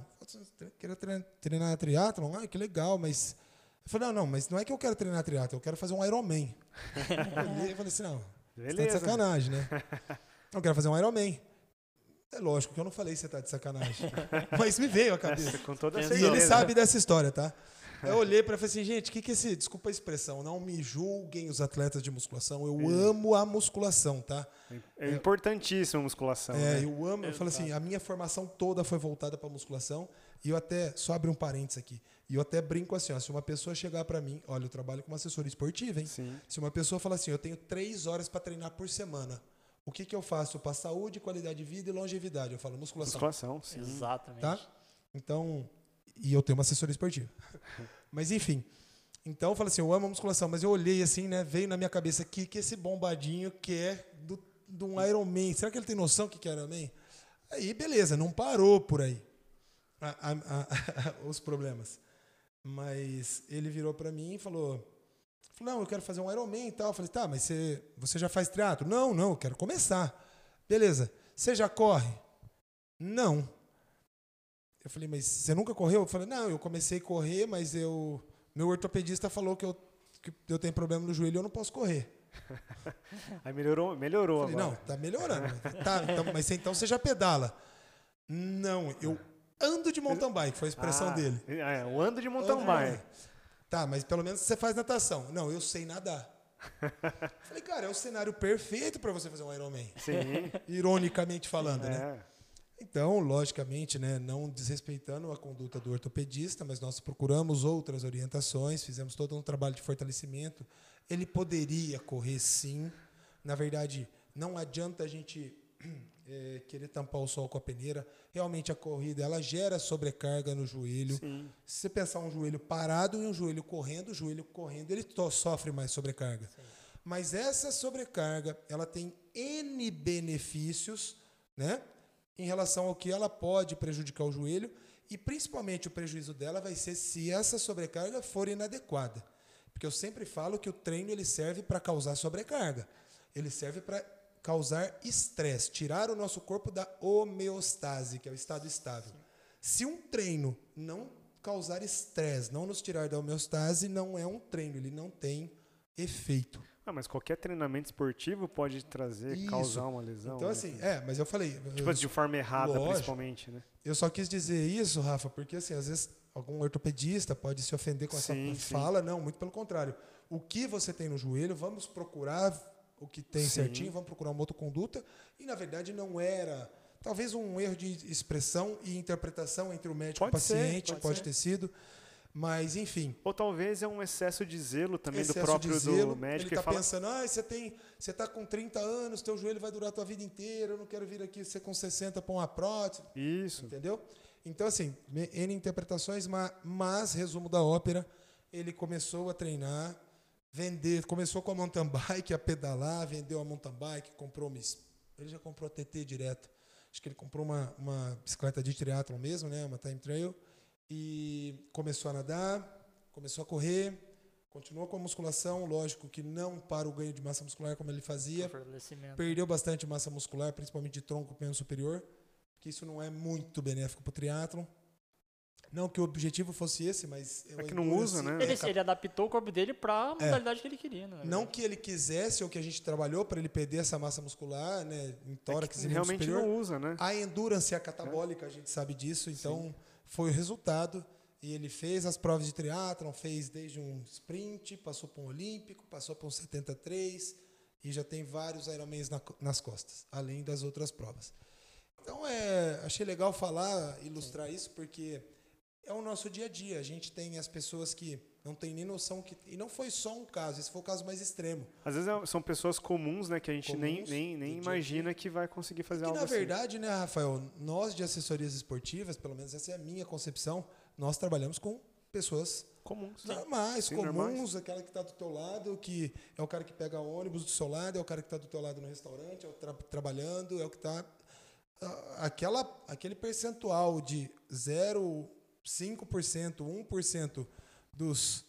Queria treinar, treinar triatlon? Ah, que legal, mas. Eu falei: não, não, mas não é que eu quero treinar triatlon, eu quero fazer um Ironman. eu olhei e falei assim: não, você tá de Beleza. sacanagem, né? Eu quero fazer um Ironman. É lógico que eu não falei que você tá de sacanagem. Mas me veio à cabeça. Com toda E E certeza. ele sabe dessa história, tá? Eu olhei para e falei assim, gente, o que, que é esse. Desculpa a expressão, não me julguem os atletas de musculação. Eu amo a musculação, tá? É importantíssimo a musculação. É, né? eu amo. Eu falei assim, a minha formação toda foi voltada para musculação. E eu até, só abrir um parênteses aqui. E eu até brinco assim, ó, se uma pessoa chegar para mim, olha, eu trabalho com uma assessoria esportiva, hein? Sim. Se uma pessoa falar assim, eu tenho três horas para treinar por semana, o que, que eu faço para saúde, qualidade de vida e longevidade? Eu falo musculação. Musculação, sim. Exatamente. Tá? Então, e eu tenho uma assessoria esportiva. mas enfim, então eu falei assim, eu amo a musculação, mas eu olhei assim, né, veio na minha cabeça que que esse bombadinho quer do, de um Iron Man. Será que ele tem noção que que é Iron Man? Aí, beleza, não parou por aí a- a- a- os problemas. Mas ele virou para mim e falou, falou, não, eu quero fazer um Ironman e tal. Eu falei, tá, mas você, você já faz teatro? Não, não, eu quero começar. Beleza. Você já corre? Não. Eu falei, mas você nunca correu? Eu falei, não, eu comecei a correr, mas eu meu ortopedista falou que eu, que eu tenho problema no joelho e eu não posso correr. Aí melhorou, melhorou Eu falei, agora. não, tá melhorando. tá, então, mas então você já pedala? Não, eu ando de mountain bike, foi a expressão Ah, dele. É, o ando de mountain Ando- bike. Tá, mas pelo menos você faz natação. Não, eu sei nadar. Falei, cara, é o cenário perfeito para você fazer um Ironman. Sim. Ironicamente falando, né? Então, logicamente, né, não desrespeitando a conduta do ortopedista, mas nós procuramos outras orientações, fizemos todo um trabalho de fortalecimento. Ele poderia correr sim. Na verdade, não adianta a gente é, querer tampar o sol com a peneira. Realmente a corrida ela gera sobrecarga no joelho. Sim. Se você pensar um joelho parado e um joelho correndo, o joelho correndo ele sofre mais sobrecarga. Sim. Mas essa sobrecarga ela tem n benefícios, né? Em relação ao que ela pode prejudicar o joelho e principalmente o prejuízo dela vai ser se essa sobrecarga for inadequada. Porque eu sempre falo que o treino ele serve para causar sobrecarga. Ele serve para causar estresse, tirar o nosso corpo da homeostase, que é o estado estável. Se um treino não causar estresse, não nos tirar da homeostase, não é um treino, ele não tem efeito. Ah, mas qualquer treinamento esportivo pode trazer, Isso. causar uma lesão. Então, né? assim, é, mas eu falei. Tipo eu, de forma errada, lógico, principalmente, né? Eu só quis dizer isso, Rafa, porque assim, às vezes algum ortopedista pode se ofender com essa sim, fala. Sim. Não, muito pelo contrário. O que você tem no joelho, vamos procurar o que tem sim. certinho, vamos procurar uma outra conduta. E na verdade não era. Talvez um erro de expressão e interpretação entre o médico pode e o paciente, ser, pode, pode ter sido. Mas, enfim. Ou talvez é um excesso de zelo também excesso do próprio zelo, do médico. Ele está fala... pensando, ah, você tem, você está com 30 anos, teu joelho vai durar a tua vida inteira, eu não quero vir aqui ser com 60 para uma prótese. Isso. Entendeu? Então, assim, N interpretações, mas, mas, resumo da ópera, ele começou a treinar, vender, começou com a mountain bike, a pedalar, vendeu a mountain bike, comprou uma, ele já comprou a TT direto. Acho que ele comprou uma, uma bicicleta de triatlon mesmo, né, uma time trail e começou a nadar, começou a correr, continuou com a musculação, lógico que não para o ganho de massa muscular como ele fazia. Perdeu bastante massa muscular, principalmente de tronco membro superior, que isso não é muito benéfico para o triatlon. Não que o objetivo fosse esse, mas... É que não usa, né? Ele, ele, adaptou o corpo dele para a é. modalidade que ele queria. Né? Não que ele quisesse ou que a gente trabalhou para ele perder essa massa muscular, né? Em tórax é e realmente superior. não usa, né? A endurance a catabólica, é. a gente sabe disso, então... Sim foi o resultado. E ele fez as provas de triatlon, fez desde um sprint, passou para um olímpico, passou para um 73 e já tem vários Ironmans na, nas costas, além das outras provas. Então, é, achei legal falar, ilustrar isso, porque é o nosso dia a dia. A gente tem as pessoas que não tem nem noção que. E não foi só um caso, esse foi o caso mais extremo. Às vezes é, são pessoas comuns, né, que a gente comuns, nem, nem, nem imagina que vai conseguir fazer algo na assim. Na verdade, né, Rafael, nós de assessorias esportivas, pelo menos essa é a minha concepção, nós trabalhamos com pessoas comuns, normais, Sim, comuns, normais. aquela que está do teu lado, que é o cara que pega ônibus do seu lado, é o cara que está do teu lado no restaurante, é o tra trabalhando, é o que está aquela aquele percentual de 0 5%, 1% dos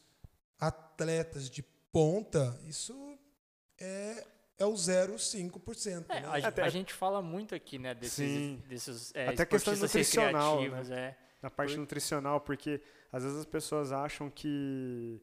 atletas de ponta, isso é, é o 0,5%. É, né? a, Até, a, gente fala muito aqui, né, desses, Sim. desses é, Até questão nutricional, né? É. Na parte Por... nutricional, porque às vezes as pessoas acham que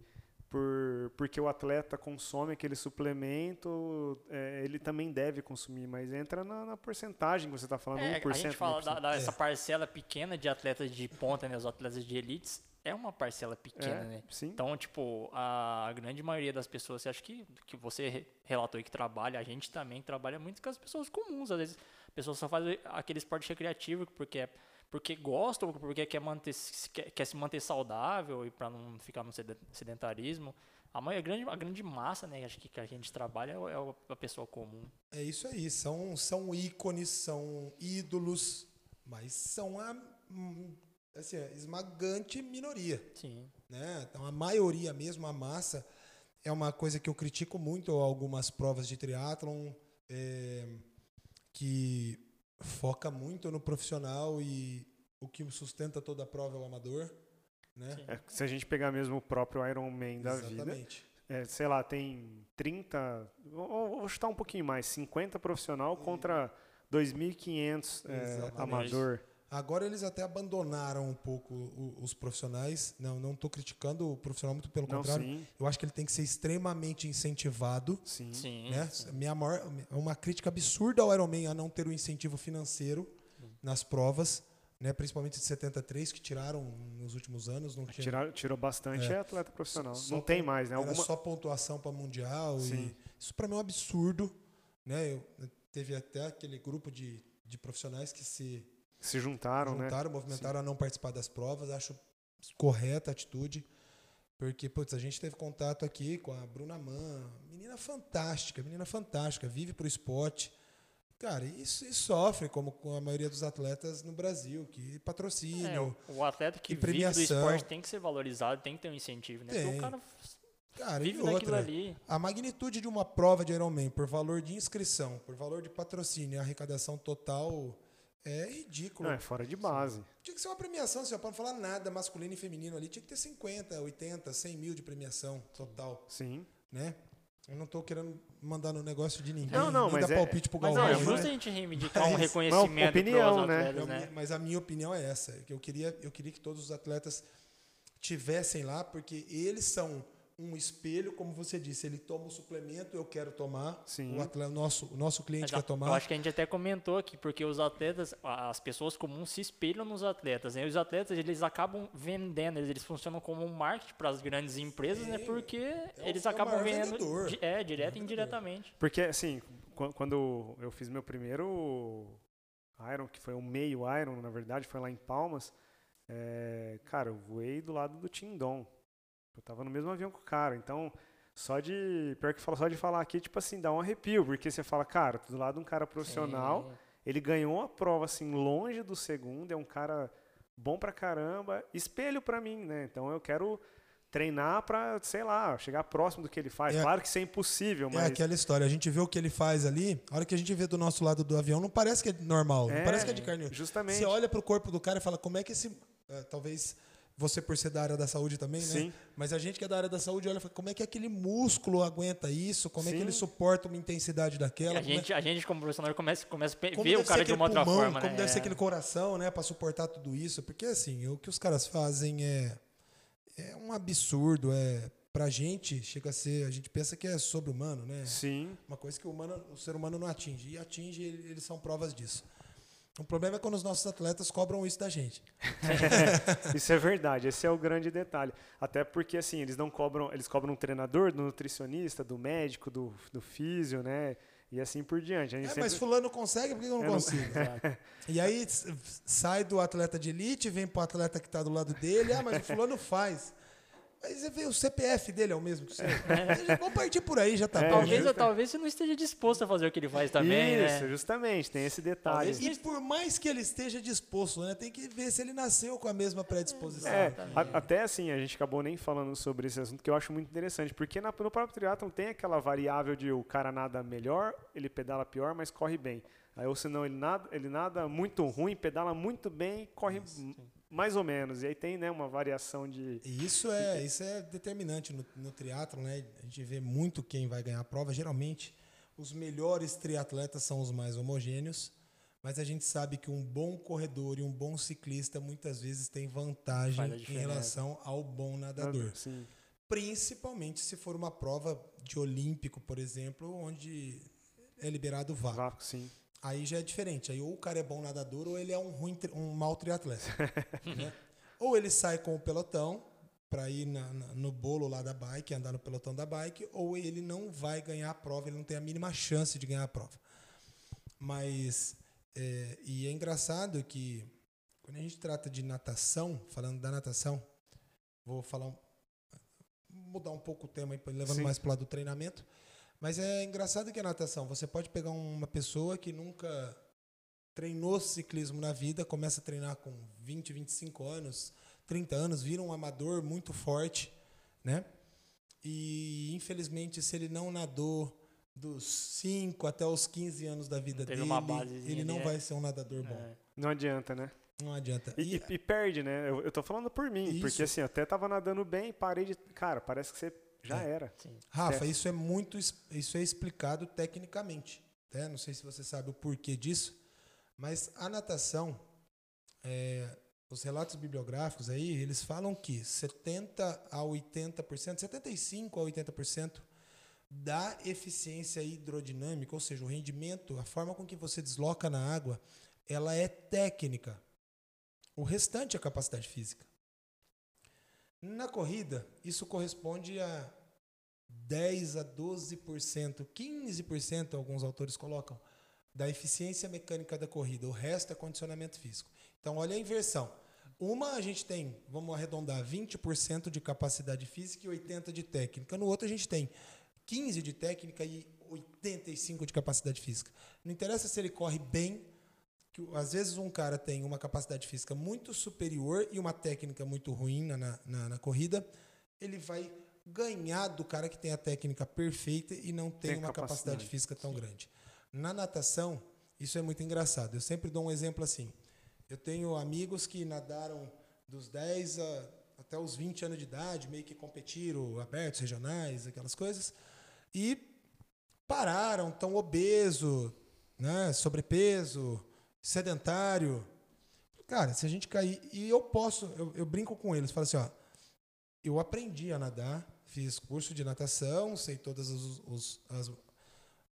por, porque o atleta consome aquele suplemento, é, ele também deve consumir, mas entra na, na porcentagem que você está falando, é, 1%. A gente fala da, da, essa é. parcela pequena de atletas de ponta, né, os atletas de elites, é uma parcela pequena, é, né? Sim. Então, tipo, a grande maioria das pessoas, você acha que, que você relatou aí que trabalha, a gente também trabalha muito com as pessoas comuns, às vezes a pessoa só faz aquele esporte recreativo porque é porque gosta ou porque quer, manter, quer, quer se manter saudável e para não ficar no sedentarismo. A, maior, a, grande, a grande massa, né, acho que, que a gente trabalha é, é a pessoa comum. É isso aí, são, são ícones, são ídolos, mas são a assim, a esmagante minoria. Sim. Né? Então a maioria mesmo, a massa, é uma coisa que eu critico muito algumas provas de triatlon, é, que foca muito no profissional e o que sustenta toda a prova é o amador. Né? É, se a gente pegar mesmo o próprio Ironman da Exatamente. vida, é, sei lá, tem 30, vou, vou chutar um pouquinho mais, 50 profissional contra 2.500 é, amador. Agora eles até abandonaram um pouco os profissionais. Não, não estou criticando o profissional, muito pelo não, contrário. Sim. Eu acho que ele tem que ser extremamente incentivado. Sim. sim, né? sim. Minha maior, uma crítica absurda ao Ironman a não ter o um incentivo financeiro nas provas, né? principalmente de 73, que tiraram nos últimos anos. Não tinha, Tiraram, tirou bastante é, atleta profissional. Só, não tem mais, né? Era Alguma... só pontuação para Mundial. E isso para mim é um absurdo. Né? Eu, teve até aquele grupo de, de profissionais que se Se juntaram, né? juntaram, movimentaram a não participar das provas. Acho correta a atitude. Porque, putz, a gente teve contato aqui com a Bruna Man, menina fantástica, menina fantástica, vive pro esporte. Cara, isso, e sofre, como com a maioria dos atletas no Brasil, que É, patrocínio. o, o atleta que e vive do esporte tem que ser valorizado, tem que ter um incentivo, né? Porque Tem. o cara cara, e vive daquilo outra. ali. A magnitude de uma prova de Ironman por valor de inscrição, por valor de patrocínio e arrecadação total é ridículo. Não, é fora de base. Tinha que ser uma premiação, assim, ó, pra não falar nada masculino e feminino ali, tinha que ter 50, 80, 100 mil de premiação total, Sim. né? Eu não tô querendo mandar no negócio de ninguém, Não, não, mas dar é- palpite pro Mas Galvão. é Galvão, né? justo a gente reivindicar um Mas- reconhecimento opinião, pros né? atletas, Eu- né? Mas a minha opinião é essa, que eu queria, eu queria que todos os atletas tivessem lá, porque eles são um espelho, como você disse, ele toma o suplemento, eu quero tomar, Sim. o atleta, nosso, o nosso cliente Mas quer a- Eu tomar. acho que a gente até comentou aqui, porque os atletas, as pessoas comuns se espelham nos atletas, né? Os atletas, eles acabam vendendo, eles, eles funcionam como um marketing para as grandes empresas, né? Sim. Porque o- eles é o acabam vendendo, vendedor. é, direto e indiretamente. Porque, assim, qu- quando eu fiz meu primeiro Iron, que foi um meio Iron, na verdade, foi lá em Palmas, é, cara, eu voei do lado do Tindon. Eu tava no mesmo avião com o cara, então, só de, pior que fala, só de falar aqui, tipo assim, dá um arrepio, porque você fala, cara, tô do lado de um cara profissional, Sim. ele ganhou a prova, assim, longe do segundo, é um cara bom pra caramba, espelho pra mim, né? Então eu quero treinar pra, sei lá, chegar próximo do que ele faz. É- claro que isso é impossível, É mas... aquela história, a gente vê o que ele faz ali, a hora que a gente vê do nosso lado do avião, não parece que é normal, não É, parece que é de carne. Justamente. Você olha pro corpo do cara e fala, como é que esse. eh, talvez você por ser da área da saúde também, né? Sim. Mas a gente que é da área da saúde olha como é que aquele músculo aguenta isso? Como é que Sim. ele suporta uma intensidade daquela? A é- gente, a gente, como profissional, começa, começa a ver o ser cara de uma outra pulmão, forma, Como né? deve ser É. aquele coração, né? Pra suportar tudo isso. Porque, assim, o que os caras fazem é, é um absurdo. É, pra gente, chega a ser... A gente pensa que é sobre-humano, né? Sim. Uma coisa que o, humano, o ser humano não atinge. E atinge, ele- eles são provas disso. O problema é quando os nossos atletas cobram isso da gente. Isso é verdade, esse é o grande detalhe. Até porque assim, eles não cobram, eles cobram um treinador, do nutricionista, do médico, do, do físio, né? E assim por diante. É, sempre- mas fulano consegue, por que eu não Eu não- consigo? Exato. E aí sai do atleta de elite, vem pro atleta que tá do lado dele, ah, mas o fulano faz. Você vê o CPF dele é o mesmo que o seu. Já Vamos partir por aí, já tá É, bom. Talvez, né? talvez você não esteja disposto a fazer o que ele faz também, Isso, né? justamente, tem esse detalhe. Talvez- E por mais que ele esteja disposto, né, tem que ver se ele nasceu com a mesma predisposição. É, a- até assim, a gente acabou nem falando sobre esse assunto, que eu acho muito interessante, porque na- no próprio triatlon tem aquela variável de o cara nada melhor, ele pedala pior, mas corre bem. Aí, ou senão ele nada, ele nada muito ruim, pedala muito bem, corre m- mais ou menos. E aí tem né, uma variação de. Isso é, isso é determinante no, no triatlo, né? A gente vê muito quem vai ganhar a prova. Geralmente, os melhores triatletas são os mais homogêneos, mas a gente sabe que um bom corredor e um bom ciclista muitas vezes tem vantagem em relação ao bom nadador. Sim. Principalmente se for uma prova de olímpico, por exemplo, onde é liberado o vácuo. Vácuo, sim. Aí já é diferente. Aí ou o cara é bom nadador ou ele é um, ruim, um mau triatleta. né? Ou ele sai com o pelotão para ir na- na- no bolo lá da bike, andar no pelotão da bike, ou ele não vai ganhar a prova, ele não tem a mínima chance de ganhar a prova. Mas, é, e é engraçado que quando a gente trata de natação, falando da natação, vou falar um, mudar um pouco o tema aí, levando Sim. mais para o lado do treinamento. Mas é engraçado que a natação, você pode pegar uma pessoa que nunca treinou ciclismo na vida, começa a treinar com 20, 25 anos, 30 anos, vira um amador muito forte, né? E infelizmente, se ele não nadou dos 5 até os 15 anos da vida Teve dele, ele não ali, vai é. ser um nadador bom. É. Não adianta, né? Não adianta. E, e- e perde, né? Eu, eu tô falando por mim, Isso. porque assim, eu até tava nadando bem, parei de. Cara, parece que você já É. era. Sim. Rafa, Certo. isso é muito, isso é explicado tecnicamente. Né? Não sei se você sabe o porquê disso, mas a natação, é, os relatos bibliográficos aí, eles falam que 70 a 80%, 75 a 80% da eficiência hidrodinâmica, ou seja, o rendimento, a forma com que você desloca na água, ela é técnica. O restante é capacidade física. Na corrida, isso corresponde a 10 a 12%, 15% alguns autores colocam, da eficiência mecânica da corrida, o resto é condicionamento físico. Então, olha a inversão. Uma a gente tem, vamos arredondar, 20% de capacidade física e 80% de técnica. No outro a gente tem 15% de técnica e 85% de capacidade física. Não interessa se ele corre bem, que às vezes um cara tem uma capacidade física muito superior e uma técnica muito ruim na, na, na corrida, ele vai ganhar do cara que tem a técnica perfeita e não tem, tem uma capacidade, capacidade física tão Sim. grande. Na natação, isso é muito engraçado. Eu sempre dou um exemplo assim. Eu tenho amigos que nadaram dos 10 a, até os 20 anos de idade, meio que competiram, abertos, regionais, aquelas coisas, e pararam, tão obeso, né, sobrepeso, sedentário. Cara, se a gente cair. E eu posso, eu, eu brinco com eles, falo assim, ó. Eu aprendi a nadar, fiz curso de natação, sei todos os, os, as,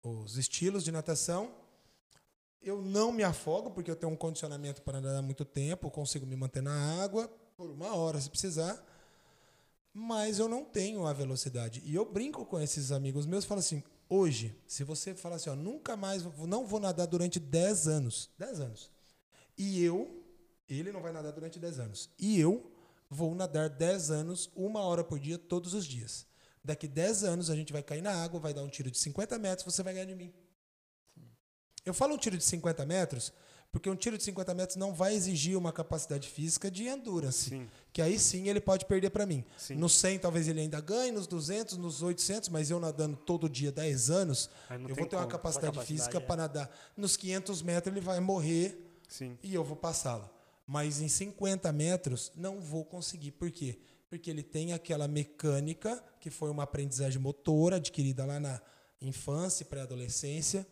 os estilos de natação. Eu não me afogo, porque eu tenho um condicionamento para nadar muito tempo, consigo me manter na água por uma hora se precisar. Mas eu não tenho a velocidade. E eu brinco com esses amigos meus, falo assim: hoje, se você falar assim, ó, nunca mais, não vou nadar durante 10 anos. 10 anos. E eu, ele não vai nadar durante 10 anos. E eu vou nadar 10 anos, uma hora por dia, todos os dias. Daqui 10 anos a gente vai cair na água, vai dar um tiro de 50 metros, você vai ganhar de mim. Eu falo um tiro de 50 metros porque um tiro de 50 metros não vai exigir uma capacidade física de endurance. Sim. Que aí sim ele pode perder para mim. Sim. No 100 talvez ele ainda ganhe, nos 200, nos 800, mas eu nadando todo dia 10 anos, eu vou ter uma capacidade, capacidade física é. para nadar. Nos 500 metros ele vai morrer sim. e eu vou passá-lo. Mas em 50 metros não vou conseguir. Por quê? Porque ele tem aquela mecânica que foi uma aprendizagem motora adquirida lá na infância e pré-adolescência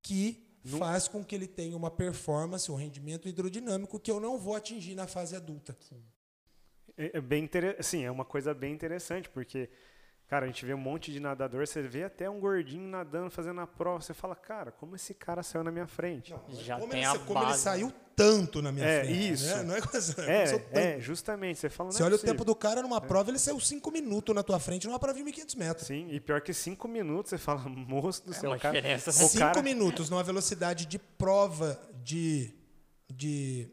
que faz com que ele tenha uma performance, um rendimento hidrodinâmico que eu não vou atingir na fase adulta. É, é bem interessante, sim, é uma coisa bem interessante, porque Cara, a gente vê um monte de nadador, você vê até um gordinho nadando, fazendo a prova, você fala, cara, como esse cara saiu na minha frente? Não, Já como, tem ele, a como base. ele saiu tanto na minha é, frente. Né? Isso. Né? Não é coisa. É, é, justamente. Você fala. Você é olha possível. o tempo do cara numa é. prova, ele saiu cinco minutos na tua frente numa prova de 1.500 metros. Sim, e pior que cinco minutos, você fala, moço do é céu, uma cara. Diferença. Cinco cara... minutos numa velocidade de prova de, de,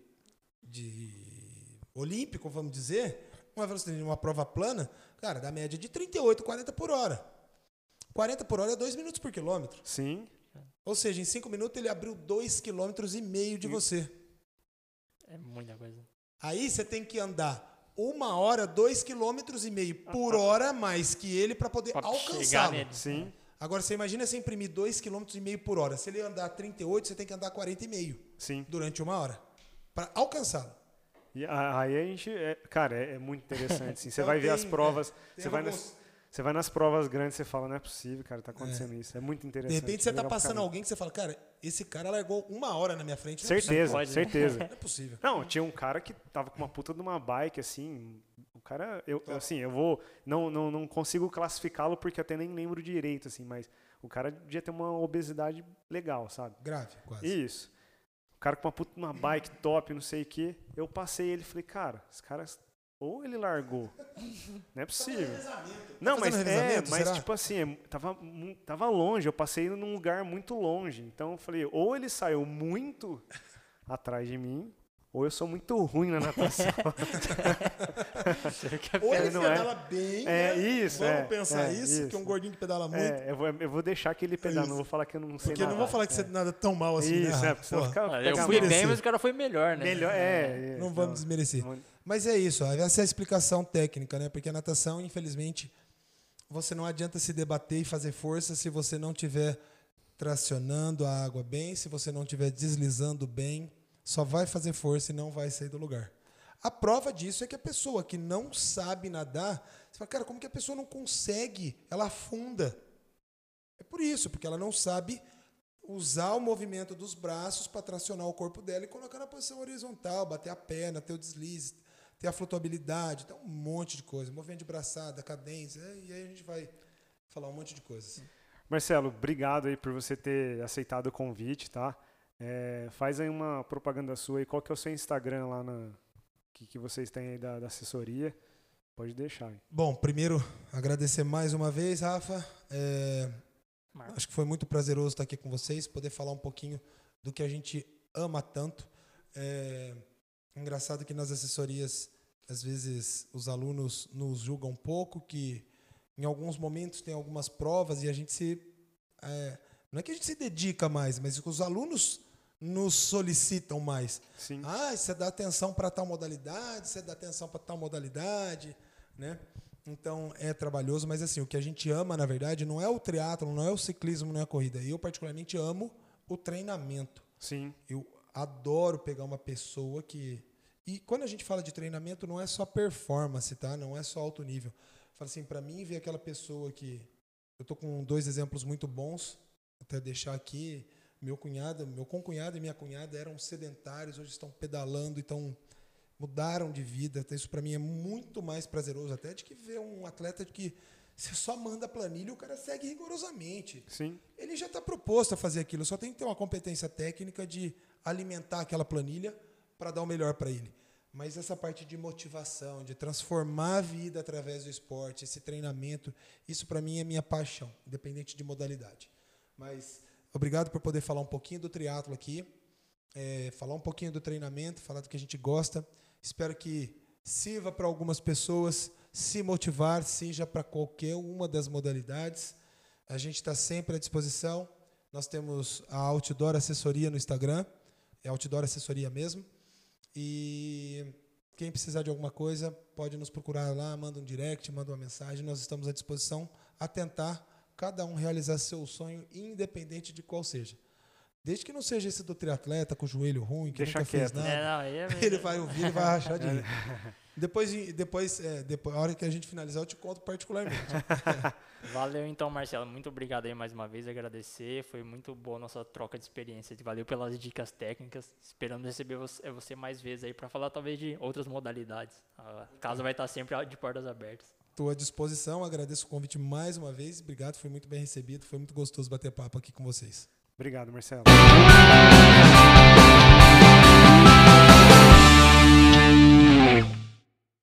de olímpico, vamos dizer, uma velocidade de uma prova plana Cara, da média de 38, 40 por hora. 40 por hora é 2 minutos por quilômetro. Sim. Ou seja, em 5 minutos ele abriu 2,5 km e meio de você. É muita coisa. Aí você tem que andar uma hora, 2,5 km e meio por hora mais que ele para poder alcançá-lo. Sim. Agora você imagina você imprimir 2,5 km e meio por hora. Se ele andar 38, você tem que andar 40,5 Sim. durante uma hora para alcançá-lo. E aí a gente, é, cara, é, é, muito interessante. Assim. Você então vai ver as provas, é, você, vai nas, você vai nas provas grandes, você fala, não é possível, cara, tá acontecendo é. isso. É muito interessante. De repente você tá passando alguém que você fala, cara, esse cara largou uma hora na minha frente. Certeza, é certeza. Não é possível. Não, tinha um cara que tava com uma puta de uma bike, assim, o cara, eu, assim, eu vou, não, não, não consigo classificá-lo porque até nem lembro direito, assim, mas o cara devia ter uma obesidade legal, sabe? Grave, quase. Isso cara com uma puta uma bike top, não sei o quê. Eu passei ele e falei, cara, esse cara ou ele largou. Não é possível. Não, mas é, mas tipo assim, é, tava, tava longe, eu passei num lugar muito longe. Então eu falei, ou ele saiu muito atrás de mim, ou eu sou muito ruim na natação. ou ele não pedala é. bem, é, né? isso, Vamos é, pensar é, isso, isso, que é um gordinho que pedala muito. É, eu, vou, eu vou deixar que ele pedala, não vou falar que eu não sei Porque não vou falar que você nada tão mal assim, isso, né? É, porque ficar, ah, eu fui bem, mas o cara foi melhor, né? Melhor, é. não vamos desmerecer. Mas é isso, essa é a explicação técnica, né? Porque a natação, infelizmente, você não adianta se debater e fazer força se você não tiver tracionando a água bem, se você não estiver deslizando bem, só vai fazer força e não vai sair do lugar. A prova disso é que a pessoa que não sabe nadar, você fala, cara, como que a pessoa não consegue? Ela afunda. É por isso, porque ela não sabe usar o movimento dos braços para tracionar o corpo dela e colocar na posição horizontal, bater a perna, ter o deslize, ter a flutuabilidade, tem um monte de coisa, movimento de braçada, cadência, e aí a gente vai falar um monte de coisas. Marcelo, obrigado aí por você ter aceitado o convite, tá? É, faz aí uma propaganda sua e qual que é o seu Instagram lá na, que, que vocês têm aí da, da assessoria. Pode deixar. Aí. Bom, primeiro agradecer mais uma vez, Rafa. É. Acho que foi muito prazeroso estar aqui com vocês, poder falar um pouquinho do que a gente ama tanto. É engraçado que nas assessorias, às vezes, os alunos nos julgam um pouco, que em alguns momentos tem algumas provas e a gente se. É, não é que a gente se dedica mais, mas os alunos nos solicitam mais. Sim. Ah, você dá atenção para tal modalidade, você dá atenção para tal modalidade, né? Então é trabalhoso, mas assim, o que a gente ama, na verdade, não é o triatlo, não é o ciclismo, não é a corrida. Eu particularmente amo o treinamento. Sim. Eu adoro pegar uma pessoa que e quando a gente fala de treinamento, não é só performance, tá? Não é só alto nível. Fala assim, para mim ver aquela pessoa que eu tô com dois exemplos muito bons, até deixar aqui, meu cunhado, meu concunhado e minha cunhada eram sedentários, hoje estão pedalando, então mudaram de vida. Então, isso para mim é muito mais prazeroso até de que ver um atleta que você só manda a planilha e o cara segue rigorosamente. Sim. Ele já está proposto a fazer aquilo, só tem que ter uma competência técnica de alimentar aquela planilha para dar o melhor para ele. Mas essa parte de motivação, de transformar a vida através do esporte, esse treinamento, isso para mim é minha paixão, independente de modalidade. Mas obrigado por poder falar um pouquinho do triatlo aqui, é, falar um pouquinho do treinamento, falar do que a gente gosta. Espero que sirva para algumas pessoas se motivar, seja para qualquer uma das modalidades. A gente está sempre à disposição. Nós temos a Outdoor Assessoria no Instagram, é Outdoor Assessoria mesmo. E quem precisar de alguma coisa, pode nos procurar lá, manda um direct, manda uma mensagem. Nós estamos à disposição a tentar cada um realizar seu sonho, independente de qual seja. Desde que não seja esse do triatleta com o joelho ruim, que Deixa nunca fez quieto. nada. É, não, é Ele vai ouvir, ele vai rachar de rir. Depois, depois, é, depois, a hora que a gente finalizar, eu te conto particularmente. Valeu então, Marcelo. Muito obrigado aí mais uma vez. Agradecer. Foi muito boa a nossa troca de experiência. Valeu pelas dicas técnicas. Esperamos receber você, você mais vezes aí para falar talvez de outras modalidades. A casa vai estar sempre de portas abertas. Estou à disposição, agradeço o convite mais uma vez. Obrigado, foi muito bem recebido, foi muito gostoso bater papo aqui com vocês. Obrigado, Marcelo.